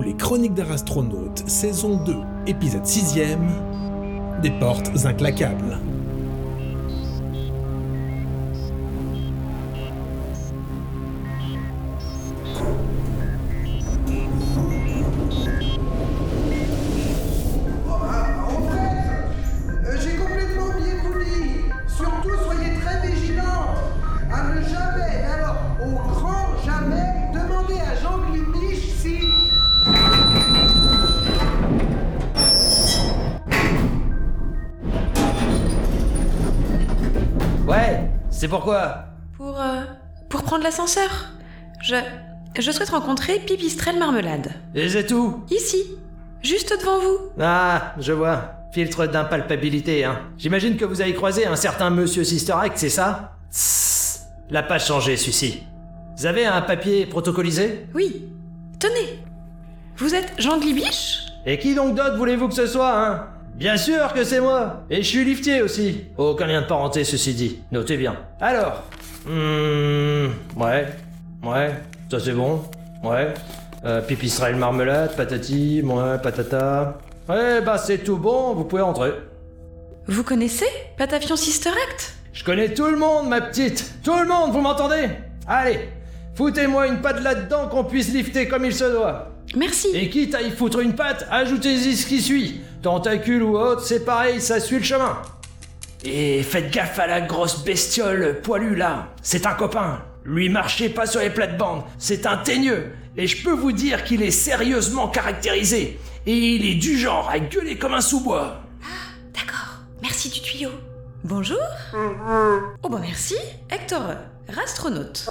Les Chroniques d'un astronaute, saison 2, épisode 6ème, des portes inclaquables. C'est pourquoi Pour, euh, pour prendre l'ascenseur. Je, je souhaite rencontrer Pipistrelle Marmelade. Et c'est tout Ici, juste devant vous. Ah, je vois. Filtre d'impalpabilité, hein. J'imagine que vous avez croisé un certain monsieur Sister Act, c'est ça? Tss, L'a pas changé, celui-ci. Vous avez un papier protocolisé? Oui. Tenez. Vous êtes Jean Glibiche Et qui donc d'autre voulez-vous que ce soit, hein? Bien sûr que c'est moi Et je suis liftier aussi Aucun lien de parenté, ceci dit. Notez bien. Alors Hmm... Ouais. Ouais. Ça c'est bon. Ouais. Euh, pipistrelle marmelade, patati, ouais, patata... Ouais, bah c'est tout bon, vous pouvez rentrer. Vous connaissez Patafion Sister Act? Je connais tout le monde, ma petite Tout le monde, vous m'entendez? Allez Foutez-moi une patte là-dedans qu'on puisse lifter comme il se doit. Merci. Et quitte à y foutre une patte, ajoutez-y ce qui suit. Tentacule ou autre, c'est pareil, ça suit le chemin. Et faites gaffe à la grosse bestiole poilue là. C'est un copain. Lui marchez pas sur les plates-bandes. C'est un teigneux. Et je peux vous dire qu'il est sérieusement caractérisé. Et il est du genre à gueuler comme un sous-bois. D'accord. Merci du tuyau. Bonjour. Oh bah merci. Hector, rastronaute.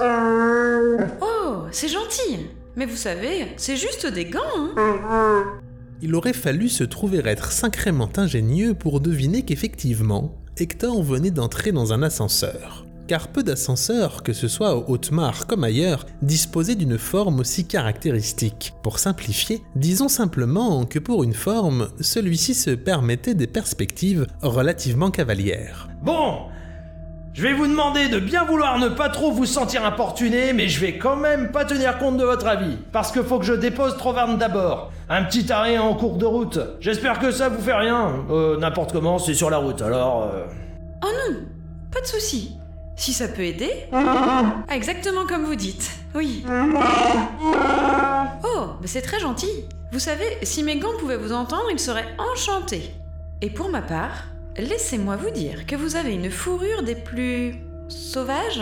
Oh, c'est gentil. Mais vous savez, c'est juste des gants, hein Il aurait fallu se trouver être sacrément ingénieux pour deviner qu'effectivement, Hector venait d'entrer dans un ascenseur. Car peu d'ascenseurs, que ce soit au Haute-Mare comme ailleurs, disposaient d'une forme aussi caractéristique. Pour simplifier, disons simplement que pour une forme, celui-ci se permettait des perspectives relativement cavalières. Bon, je vais vous demander de bien vouloir ne pas trop vous sentir importuné, mais je vais quand même pas tenir compte de votre avis, parce que faut que je dépose Trovarne d'abord. Un petit arrêt en cours de route. J'espère que ça vous fait rien. Euh, n'importe comment, c'est sur la route, alors... euh, Oh non, pas de souci. Si ça peut aider. Ah, exactement comme vous dites. Oui. Oh, mais c'est très gentil. Vous savez, si mes gants pouvaient vous entendre, ils seraient enchantés. Et pour ma part, laissez-moi vous dire que vous avez une fourrure des plus sauvages.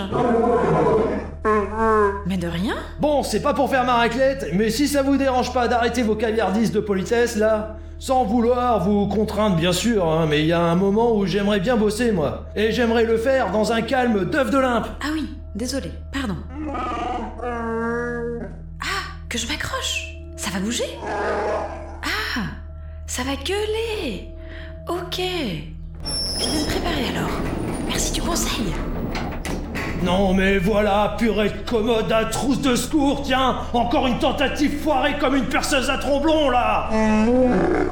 Mais de rien. Bon, c'est pas pour faire ma raclette, mais si ça vous dérange pas d'arrêter vos caviardistes de politesse, là... Sans vouloir vous contraindre, bien sûr, hein, mais il y a un moment où j'aimerais bien bosser, moi. Et j'aimerais le faire dans un calme d'œuf de limpe. Ah oui, désolé, pardon. Ah, que je m'accroche. Ça va bouger Ah, ça va gueuler. Ok. Je vais me préparer alors. Merci du conseil. Non mais voilà, purée de commode à trousse de secours, tiens Encore une tentative foirée comme une perceuse à tromblon, là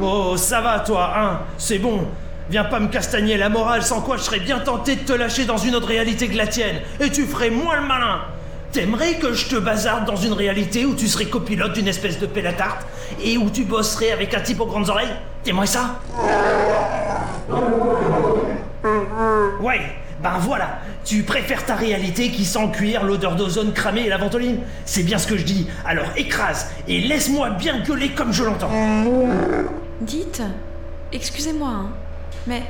Oh, ça va, toi, hein C'est bon. Viens pas me castagner la morale, sans quoi je serais bien tenté de te lâcher dans une autre réalité que la tienne, et tu ferais moins le malin T'aimerais que je te bazarde dans une réalité où tu serais copilote d'une espèce de pelle à tarte, et où tu bosserais avec un type aux grandes oreilles? T'aimerais ça? Ouais, ben voilà, tu préfères ta réalité qui sent le cuir, l'odeur d'ozone cramé et la ventoline. C'est bien ce que je dis, alors écrase et laisse-moi bien gueuler comme je l'entends. Dites, excusez-moi, hein, mais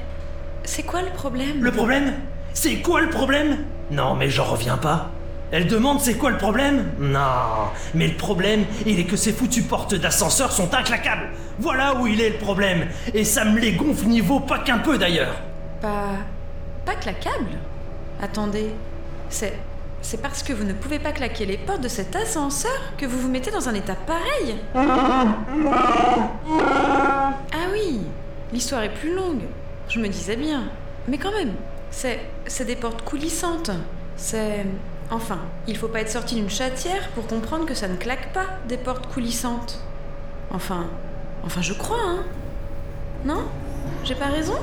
c'est quoi le problème? Le problème? C'est quoi le problème? Non mais j'en reviens pas. Elle demande c'est quoi le problème? Non, mais le problème, il est que ces foutues portes d'ascenseur sont inclaquables. Voilà où il est le problème. Et ça me les gonfle niveau pas qu'un peu d'ailleurs. Pas. pas claquable? Attendez, c'est. C'est parce que vous ne pouvez pas claquer les portes de cet ascenseur que vous vous mettez dans un état pareil? Ah oui, l'histoire est plus longue. Je me disais bien. Mais quand même, c'est. c'est des portes coulissantes. C'est. Enfin, il faut pas être sorti d'une chatière pour comprendre que ça ne claque pas des portes coulissantes. Enfin. Enfin, je crois, hein Non? J'ai pas raison?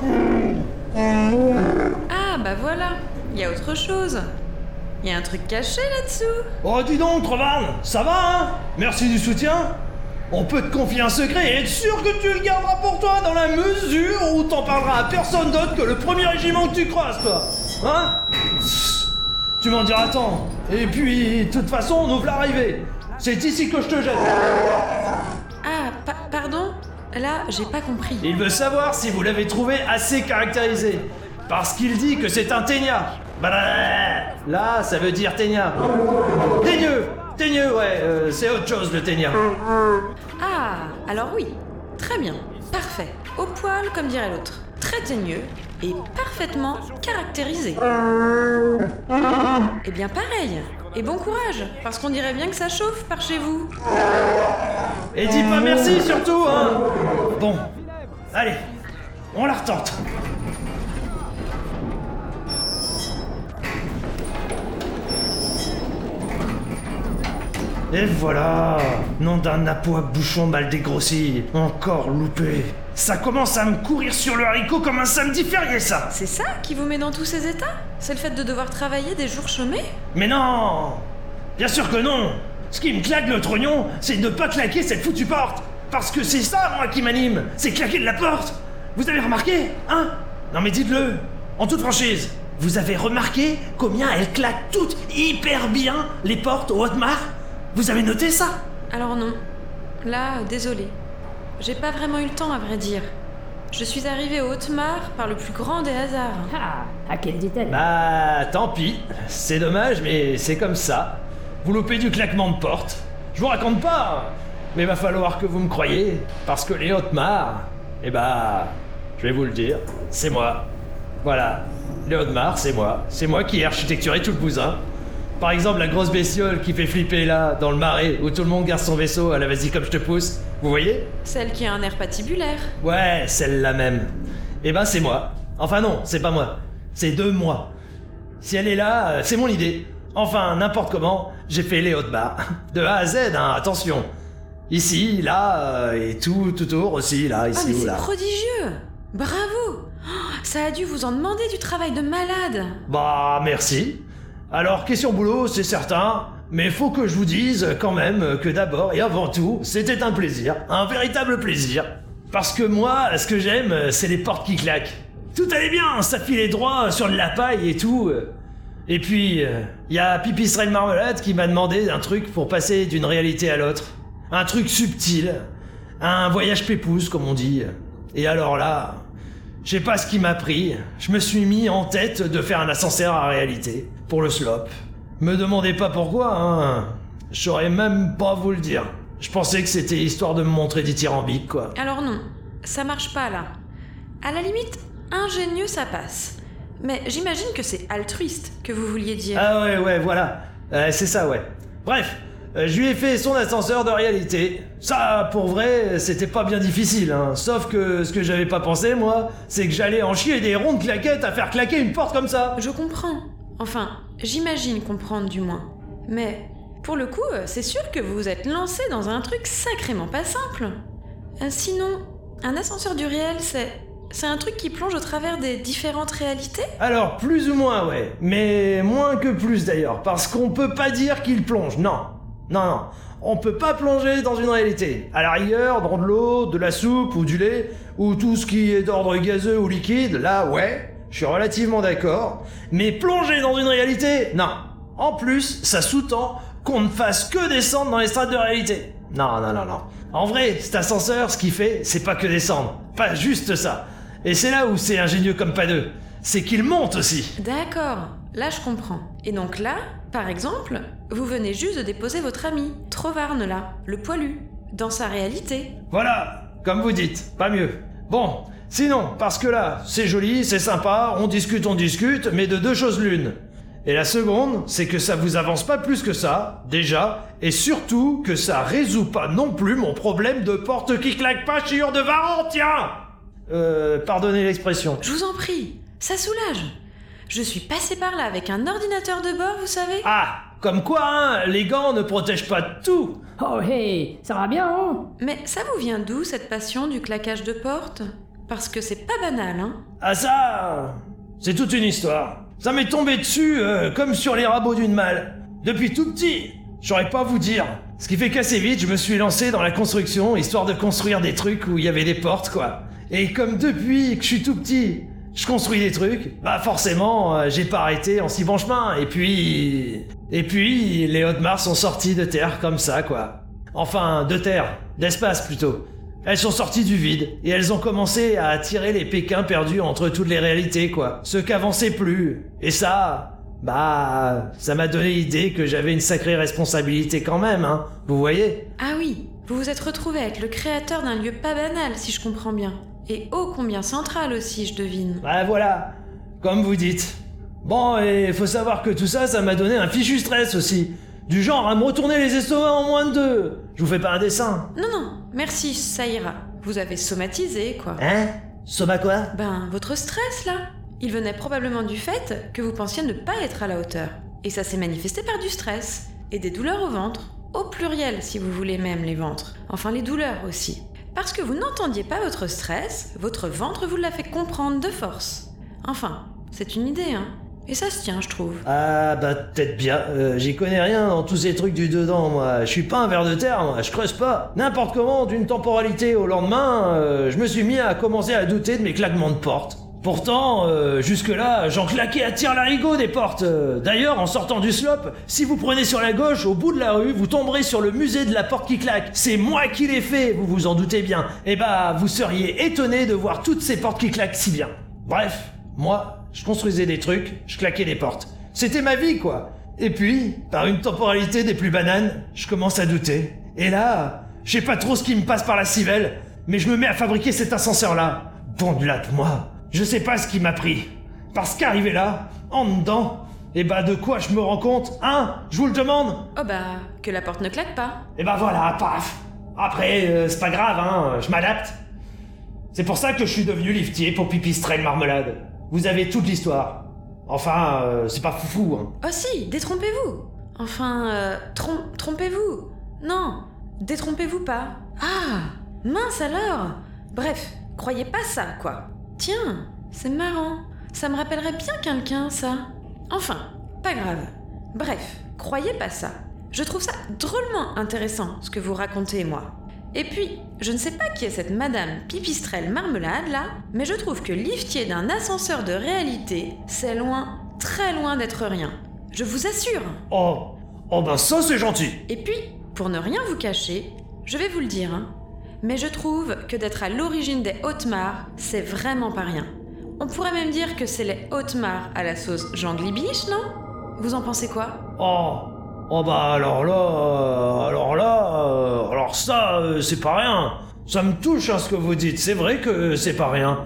Ah, bah voilà, il y a autre chose. Il y a un truc caché là-dessous. Oh dis donc, Trevan, ça va hein? Merci du soutien On peut te confier un secret et être sûr que tu le garderas pour toi dans la mesure où t'en parleras à personne d'autre que le premier régiment que tu croises, toi. Hein? Tu m'en diras tant. Et puis, de toute façon, nous voilà arrivés. C'est ici que je te jette. Ah, pa- pardon? Là, j'ai pas compris. Il veut savoir si vous l'avez trouvé assez caractérisé. Parce qu'il dit que c'est un ténia. Bah, là, ça veut dire ténia. Teigneux Teigneux, ouais, euh, c'est autre chose le ténia. Ah, alors oui. Très bien. Parfait. Au poil, comme dirait l'autre. Très teigneux et parfaitement caractérisé. Eh bien, pareil. Et bon courage, parce qu'on dirait bien que ça chauffe par chez vous. Et dis pas merci surtout, hein Bon, allez, on la retente. Et voilà Nom d'un à bouchon mal dégrossi, encore loupé. Ça commence à me courir sur le haricot comme un samedi férié, ça. C'est ça qui vous met dans tous ces états? C'est le fait de devoir travailler des jours chômés? Mais non! Bien sûr que non! Ce qui me claque le trognon, c'est de ne pas claquer cette foutue porte. Parce que c'est ça, moi, qui m'anime. C'est claquer de la porte. Vous avez remarqué Hein? Non mais dites-le. En toute franchise Vous avez remarqué combien elles claquent toutes hyper bien les portes au Hotmar Vous avez noté ça? Alors non. Là, désolé. J'ai pas vraiment eu le temps, à vrai dire. Je suis arrivée au Haute-Mare par le plus grand des hasards. Ah, à quel dit-elle? Bah, tant pis. C'est dommage, mais c'est comme ça. Vous loupez du claquement de porte. Je vous raconte pas, mais va falloir que vous me croyez, parce que les Hautes-Mares, eh bah, je vais vous le dire, c'est moi. Voilà, les Hautes-Mares, c'est moi. C'est moi qui ai architecturé tout le bousin. Par exemple, la grosse bestiole qui fait flipper là, dans le marais, où tout le monde garde son vaisseau à la vas-y comme je te pousse. Vous voyez Celle qui a un air patibulaire. Ouais, celle-là même. Eh ben c'est moi. Enfin non, c'est pas moi. C'est de moi. Si elle est là, euh, c'est mon idée. Enfin, n'importe comment, j'ai fait les hautes barres. De A à Z, hein, attention. Ici, là, euh, et tout, tout autour aussi, là, Ah, ici mais ou c'est là. prodigieux Bravo Oh, Ça a dû vous en demander du travail de malade Bah, merci. Alors, question boulot, c'est certain. Mais faut que je vous dise quand même que d'abord et avant tout, c'était un plaisir, un véritable plaisir. Parce que moi, ce que j'aime, c'est les portes qui claquent. Tout allait bien, ça filait droit sur de la paille et tout. Et puis, il y a Pipistrelle de Marmelade qui m'a demandé un truc pour passer d'une réalité à l'autre. Un truc subtil. Un voyage pépouze, comme on dit. Et alors là, je sais pas ce qui m'a pris. Je me suis mis en tête de faire un ascenseur à réalité. Pour le slop. Me demandez pas pourquoi, hein. Je saurais même pas vous le dire. Je pensais que c'était histoire de me montrer dithyrambique, quoi. Alors non, ça marche pas là. À la limite, ingénieux ça passe. Mais j'imagine que c'est altruiste que vous vouliez dire. Ah ouais, ouais, voilà. Euh, c'est ça, ouais. Bref, euh, je lui ai fait son ascenseur de réalité. Ça, pour vrai, c'était pas bien difficile, hein. Sauf que ce que j'avais pas pensé, moi, c'est que j'allais en chier des rondes claquettes à faire claquer une porte comme ça. Je comprends. Enfin, j'imagine comprendre du moins. Mais pour le coup, euh, c'est sûr que vous vous êtes lancé dans un truc sacrément pas simple. Euh, sinon, un ascenseur du réel, c'est. C'est un truc qui plonge au travers des différentes réalités? Alors, plus ou moins, ouais. Mais moins que plus d'ailleurs. Parce qu'on peut pas dire qu'il plonge. Non. Non, non. On peut pas plonger dans une réalité. À la rigueur, dans de l'eau, de la soupe ou du lait, ou tout ce qui est d'ordre gazeux ou liquide, là, ouais. Je suis relativement d'accord. Mais plonger dans une réalité, non. En plus, ça sous-tend qu'on ne fasse que descendre dans les strates de réalité. Non, non, non, non. En vrai, cet ascenseur, ce qu'il fait, c'est pas que descendre. Pas juste ça. Et c'est là où c'est ingénieux comme pas deux. C'est qu'il monte aussi. D'accord, là je comprends. Et donc là, par exemple, vous venez juste de déposer votre ami, Trovarne là, le poilu, dans sa réalité. Voilà, comme vous dites, pas mieux. Bon, sinon, parce que là, c'est joli, c'est sympa, on discute, on discute, mais de deux choses l'une. Et la seconde, c'est que ça vous avance pas plus que ça, déjà, et surtout que ça résout pas non plus mon problème de porte qui claque pas chiure de Varan, tiens Euh, pardonnez l'expression. Je vous en prie, ça soulage. Je suis passée par là avec un ordinateur de bord, vous savez Ah, comme quoi, hein, les gants ne protègent pas tout Oh hey, ça va bien, hein? Mais ça vous vient d'où cette passion du claquage de porte? Parce que c'est pas banal, hein Ah ça, c'est toute une histoire. Ça m'est tombé dessus euh, comme sur les rabots d'une malle. Depuis tout petit, j'aurais pas vous dire. Ce qui fait qu'assez vite, je me suis lancé dans la construction, histoire de construire des trucs où il y avait des portes, quoi. Et comme depuis que je suis tout petit, je construis des trucs, bah forcément, euh, j'ai pas arrêté en si bon chemin. Et puis... Et puis, les Hotmars sont sortis de terre comme ça, quoi. Enfin, de terre, d'espace plutôt. Elles sont sorties du vide, et elles ont commencé à attirer les Pékins perdus entre toutes les réalités, quoi. Ceux qu'avançaient plus. Et ça, bah, ça m'a donné l'idée que j'avais une sacrée responsabilité quand même, hein. Vous voyez? Ah oui, vous vous êtes retrouvé avec le créateur d'un lieu pas banal, si je comprends bien. Et ô combien central aussi, je devine. Bah voilà, comme vous dites. Bon, et faut savoir que tout ça, ça m'a donné un fichu stress aussi. Du genre à me retourner les estomacs en moins de deux. Je vous fais pas un dessin. Non, non, merci, ça ira. Vous avez somatisé, quoi. Hein? Soma quoi? Ben, votre stress, là Il venait probablement du fait que vous pensiez ne pas être à la hauteur. Et ça s'est manifesté par du stress. Et des douleurs au ventre. Au pluriel, si vous voulez même, les ventres. Enfin, les douleurs aussi. Parce que vous n'entendiez pas votre stress, votre ventre vous l'a fait comprendre de force. Enfin, c'est une idée, hein. Et ça se tient, je trouve. Ah bah peut-être bien, Euh, j'y connais rien dans tous ces trucs du dedans moi, je suis pas un ver de terre moi, je creuse pas. N'importe comment, d'une temporalité au lendemain, euh, je me suis mis à commencer à douter de mes claquements de porte. Pourtant, euh, jusque-là, j'en claquais à tir larigot des portes. D'ailleurs, en sortant du slope, si vous prenez sur la gauche, au bout de la rue, vous tomberez sur le musée de la porte qui claque. C'est moi qui l'ai fait, vous vous en doutez bien. Et bah, vous seriez étonné de voir toutes ces portes qui claquent si bien. Bref, moi, je construisais des trucs, je claquais des portes. C'était ma vie, quoi. Et puis, par une temporalité des plus bananes, je commence à douter. Et là, je sais pas trop ce qui me passe par la civelle, mais je me mets à fabriquer cet ascenseur-là. Bon de là de moi. Je sais pas ce qui m'a pris. Parce qu'arrivé là, en dedans, et bah de quoi je me rends compte Hein Je vous le demande Oh bah, que la porte ne claque pas. Et bah voilà, paf Après, euh, c'est pas grave, hein, je m'adapte. C'est pour ça que je suis devenu liftier pour pipistrelle marmelade. Vous avez toute l'histoire. Enfin, euh, c'est pas foufou, hein. Oh si, détrompez-vous Enfin, euh, trom- trompez-vous Non, détrompez-vous pas. Ah Mince alors Bref, croyez pas ça, quoi. Tiens, c'est marrant. Ça me rappellerait bien quelqu'un, ça. Enfin, pas grave. Bref, croyez pas ça. Je trouve ça drôlement intéressant, ce que vous racontez, moi. Et puis, je ne sais pas qui est cette madame pipistrelle marmelade, là, mais je trouve que liftier d'un ascenseur de réalité, c'est loin, très loin d'être rien. Je vous assure. Oh Oh bah ça c'est gentil Et puis, pour ne rien vous cacher, je vais vous le dire, hein, mais je trouve que d'être à l'origine des Hautes-Mares, c'est vraiment pas rien. On pourrait même dire que c'est les Hautes-Mares à la sauce Jean Glibiche, non? Vous en pensez quoi? Oh Oh bah alors là... euh, Alors là... euh, Alors ça, euh, c'est pas rien Ça me touche hein, ce que vous dites, c'est vrai que c'est pas rien.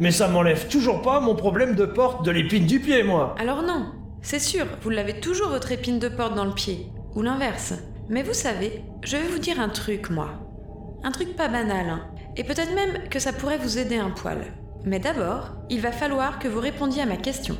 Mais ça m'enlève toujours pas mon problème de porte de l'épine du pied, moi Alors non, c'est sûr, vous l'avez toujours votre épine de porte dans le pied, ou l'inverse. Mais vous savez, je vais vous dire un truc, moi. Un truc pas banal, hein. et peut-être même que ça pourrait vous aider un poil. Mais d'abord, il va falloir que vous répondiez à ma question.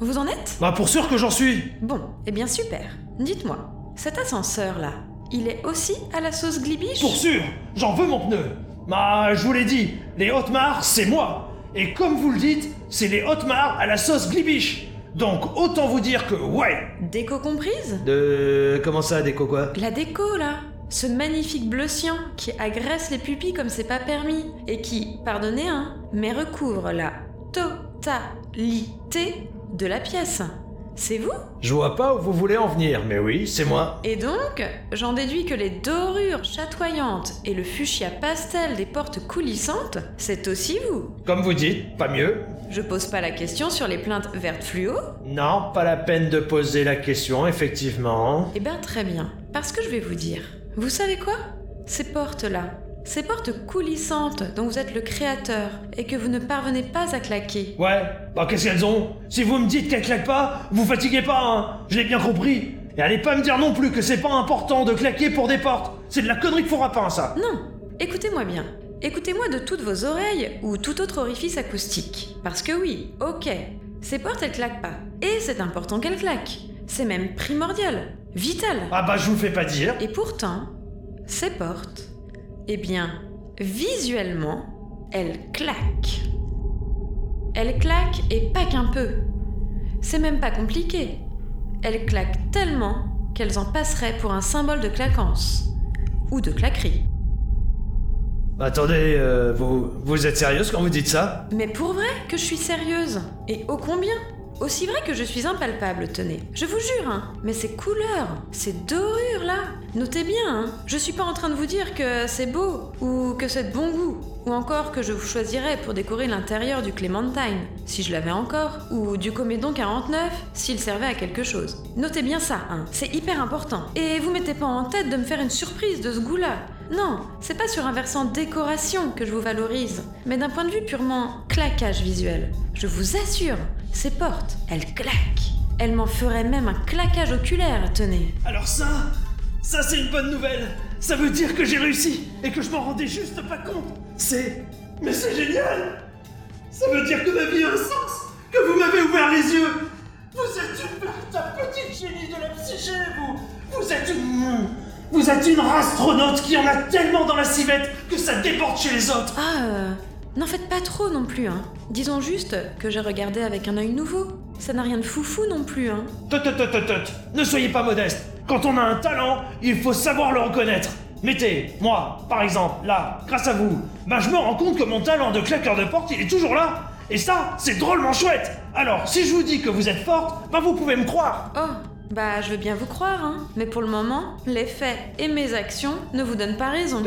Vous en êtes? Bah pour sûr que j'en suis Bon, eh bien super. Dites-moi, cet ascenseur-là, il est aussi à la sauce glibiche? Pour sûr, j'en veux mon pneu. Bah, je vous l'ai dit, les Hautes-Mares, c'est moi. Et comme vous le dites, c'est les Hautes-Mares à la sauce glibiche. Donc autant vous dire que ouais. Déco comprise? De comment ça, déco quoi? La déco, là Ce magnifique bleu cyan qui agresse les pupilles comme c'est pas permis et qui, pardonnez, hein, mais recouvre la totalité de la pièce. C'est vous? Je vois pas où vous voulez en venir, mais oui, c'est moi. Et donc, j'en déduis que les dorures chatoyantes et le fuchsia pastel des portes coulissantes, c'est aussi vous. Comme vous dites, pas mieux. Je pose pas la question sur les plaintes vertes fluo Non, pas la peine de poser la question, effectivement. Eh ben très bien, parce que je vais vous dire. Vous savez quoi? Ces portes-là, ces portes coulissantes dont vous êtes le créateur et que vous ne parvenez pas à claquer. Ouais, bah qu'est-ce qu'elles ont? Si vous me dites qu'elles claquent pas, vous fatiguez pas, hein Je l'ai bien compris. Et allez pas me dire non plus que c'est pas important de claquer pour des portes. C'est de la connerie de rapin, ça. Non, écoutez-moi bien. Écoutez-moi de toutes vos oreilles ou tout autre orifice acoustique. Parce que oui, ok, ces portes elles claquent pas. Et c'est important qu'elles claquent. C'est même primordial, vital. Ah bah je vous le fais pas dire. Et pourtant, ces portes, eh bien, visuellement, elles claquent. Elles claquent et pas qu'un peu. C'est même pas compliqué. Elles claquent tellement qu'elles en passeraient pour un symbole de claquance. Ou de claquerie. Attendez, euh, vous, vous êtes sérieuse quand vous dites ça? Mais pour vrai que je suis sérieuse. Et ô combien? Aussi vrai que je suis impalpable, tenez. Je vous jure, hein. Mais ces couleurs, ces dorures là, notez bien, hein. Je suis pas en train de vous dire que c'est beau, ou que c'est de bon goût, ou encore que je vous choisirais pour décorer l'intérieur du Clémentine, si je l'avais encore, ou du Comédon 49, s'il servait à quelque chose. Notez bien ça, hein. C'est hyper important. Et vous mettez pas en tête de me faire une surprise de ce goût-là. Non, c'est pas sur un versant décoration que je vous valorise, mais d'un point de vue purement claquage visuel. Je vous assure, ces portes, elles claquent. Elles m'en feraient même un claquage oculaire, tenez. Alors ça, ça c'est une bonne nouvelle. Ça veut dire que j'ai réussi et que je m'en rendais juste pas compte. C'est... Mais c'est génial Ça veut dire que ma vie a un sens Que vous m'avez ouvert les yeux Vous êtes une véritable petite génie de la psyché, vous Vous êtes une... Vous êtes une astronaute qui en a tellement dans la civette que ça déborde chez les autres Ah, euh, n'en faites pas trop non plus, hein. Disons juste que j'ai regardé avec un œil nouveau. Ça n'a rien de foufou non plus, hein. Tot, tot, tot, tot, tot. Ne soyez pas modeste. Quand on a un talent, il faut savoir le reconnaître. Mettez, moi, par exemple, là, grâce à vous, ben je me rends compte que mon talent de claqueur de porte, il est toujours là. Et ça, c'est drôlement chouette. Alors, si je vous dis que vous êtes forte, ben vous pouvez me croire. Oh, bah je veux bien vous croire, hein. Mais pour le moment, les faits et mes actions ne vous donnent pas raison.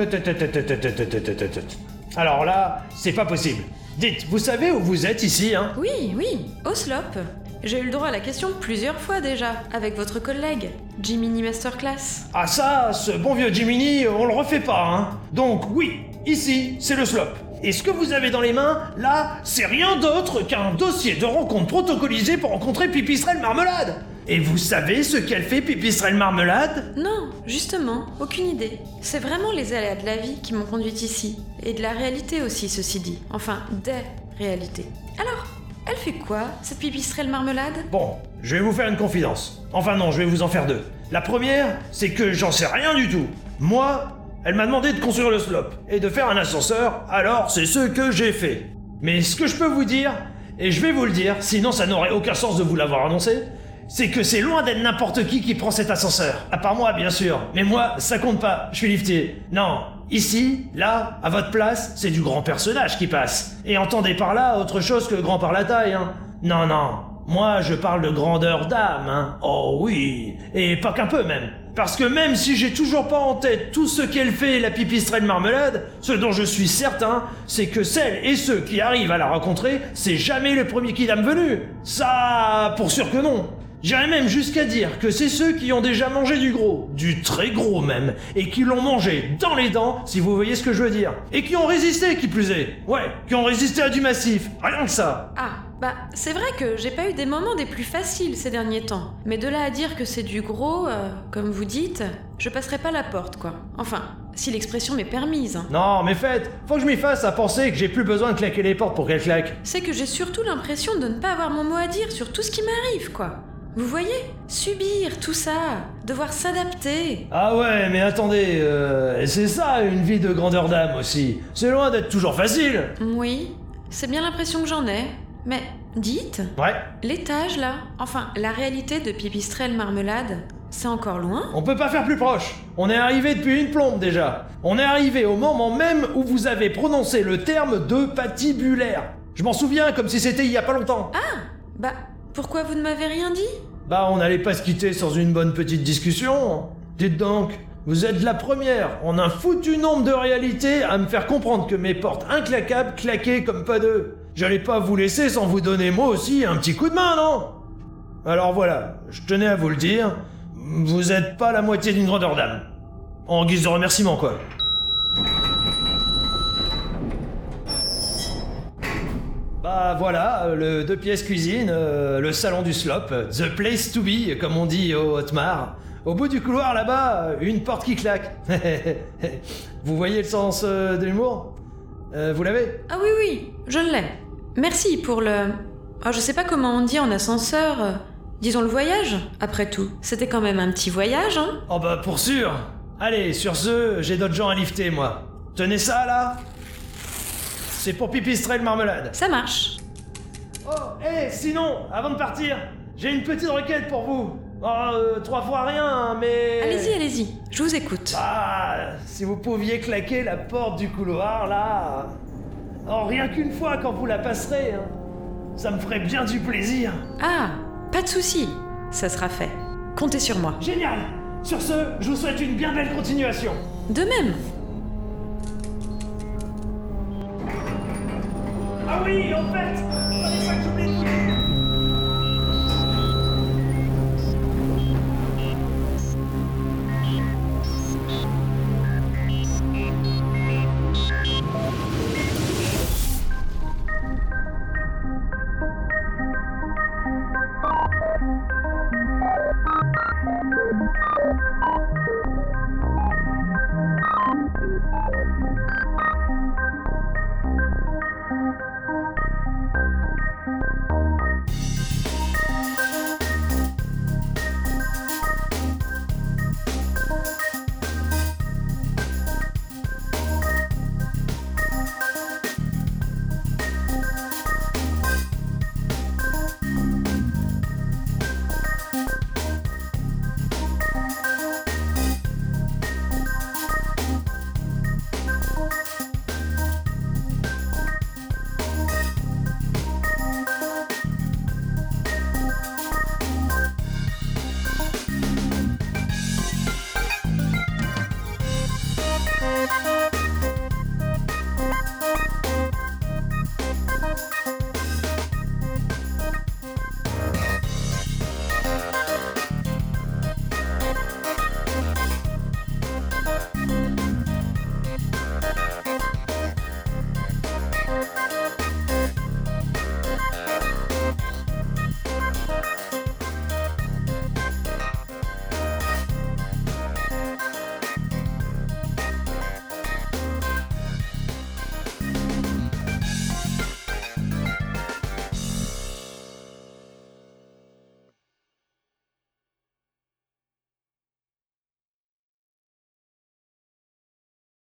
Alors là, c'est pas possible. Dites, vous savez où vous êtes ici, hein? Oui, oui, au slope. J'ai eu le droit à la question plusieurs fois déjà, avec votre collègue, Jiminy Masterclass. Ah ça, ce bon vieux Jiminy, on le refait pas, hein. Donc oui, ici, c'est le slop. Et ce que vous avez dans les mains, là, c'est rien d'autre qu'un dossier de rencontre protocolisé pour rencontrer Pipistrelle Marmelade? Et vous savez ce qu'elle fait, Pipistrelle Marmelade? Non, justement, aucune idée. C'est vraiment les aléas de la vie qui m'ont conduite ici. Et de la réalité aussi, ceci dit. Enfin, des réalités. Alors, elle fait quoi, cette pipistrelle marmelade? Bon, je vais vous faire une confidence. Enfin non, je vais vous en faire deux. La première, c'est que j'en sais rien du tout. Moi, elle m'a demandé de construire le slop et de faire un ascenseur, alors c'est ce que j'ai fait. Mais ce que je peux vous dire, et je vais vous le dire, sinon ça n'aurait aucun sens de vous l'avoir annoncé, c'est que c'est loin d'être n'importe qui qui prend cet ascenseur. À part moi, bien sûr. Mais moi, ça compte pas, je suis lifté. Non, ici, là, à votre place, c'est du grand personnage qui passe. Et entendez par là autre chose que grand par la taille, hein. Non, non. Moi, je parle de grandeur d'âme, hein. Oh oui. Et pas qu'un peu même. Parce que même si j'ai toujours pas en tête tout ce qu'elle fait la pipistrelle marmelade, ce dont je suis certain, c'est que celles et ceux qui arrivent à la rencontrer, c'est jamais le premier kidam venu. Ça, pour sûr que non. J'irais même jusqu'à dire que c'est ceux qui ont déjà mangé du gros, du très gros même, et qui l'ont mangé dans les dents, si vous voyez ce que je veux dire. Et qui ont résisté, qui plus est. Ouais, qui ont résisté à du massif. Rien que ça. Ah, bah c'est vrai que j'ai pas eu des moments des plus faciles ces derniers temps. Mais de là à dire que c'est du gros, euh, comme vous dites, je passerai pas la porte, quoi. Enfin, si l'expression m'est permise. hein. Non, mais faites, faut que je m'y fasse à penser que j'ai plus besoin de claquer les portes pour qu'elles claquent. C'est que j'ai surtout l'impression de ne pas avoir mon mot à dire sur tout ce qui m'arrive, quoi. Vous voyez Subir tout ça, devoir s'adapter. Ah ouais, mais attendez, euh, c'est ça une vie de grandeur d'âme aussi. C'est loin d'être toujours facile. Oui, c'est bien l'impression que j'en ai. Mais dites, Ouais, l'étage là, enfin la réalité de Pipistrelle Marmelade, c'est encore loin on peut pas faire plus proche. On est arrivé depuis une plombe déjà. On est arrivé au moment même où vous avez prononcé le terme de patibulaire. Je m'en souviens comme si c'était il y a pas longtemps. Bah, pourquoi vous ne m'avez rien dit? Bah, on n'allait pas se quitter sans une bonne petite discussion. Dites donc, vous êtes la première en un foutu nombre de réalités à me faire comprendre que mes portes inclaquables claquaient comme pas deux. J'allais pas vous laisser sans vous donner moi aussi un petit coup de main, non? Alors voilà, je tenais à vous le dire, vous êtes pas la moitié d'une grandeur d'âme. En guise de remerciement, quoi. Bah voilà, euh, le deux pièces cuisine, euh, le salon du slop, euh, the place to be, comme on dit au Haute-Mar. Au bout du couloir là-bas, une porte qui claque. vous voyez le sens euh, de l'humour? Euh, Vous l'avez? Ah oui, oui, je l'ai. Merci pour le. Ah, je sais pas comment on dit en ascenseur. Disons le voyage, après tout. C'était quand même un petit voyage, hein? Oh bah pour sûr Allez, sur ce, j'ai d'autres gens à lifter, moi. Tenez ça là C'est pour pipistrelle marmelade. Ça marche. Oh, hé, sinon, avant de partir, j'ai une petite requête pour vous. Oh, euh, trois fois rien, hein, mais... Allez-y, allez-y, je vous écoute. Ah, si vous pouviez claquer la porte du couloir, là... Oh, rien qu'une fois quand vous la passerez, hein. Ça me ferait bien du plaisir. Ah, pas de souci, ça sera fait. Comptez sur moi. Génial Sur ce, je vous souhaite une bien belle continuation. De même. Ah oui, en fait,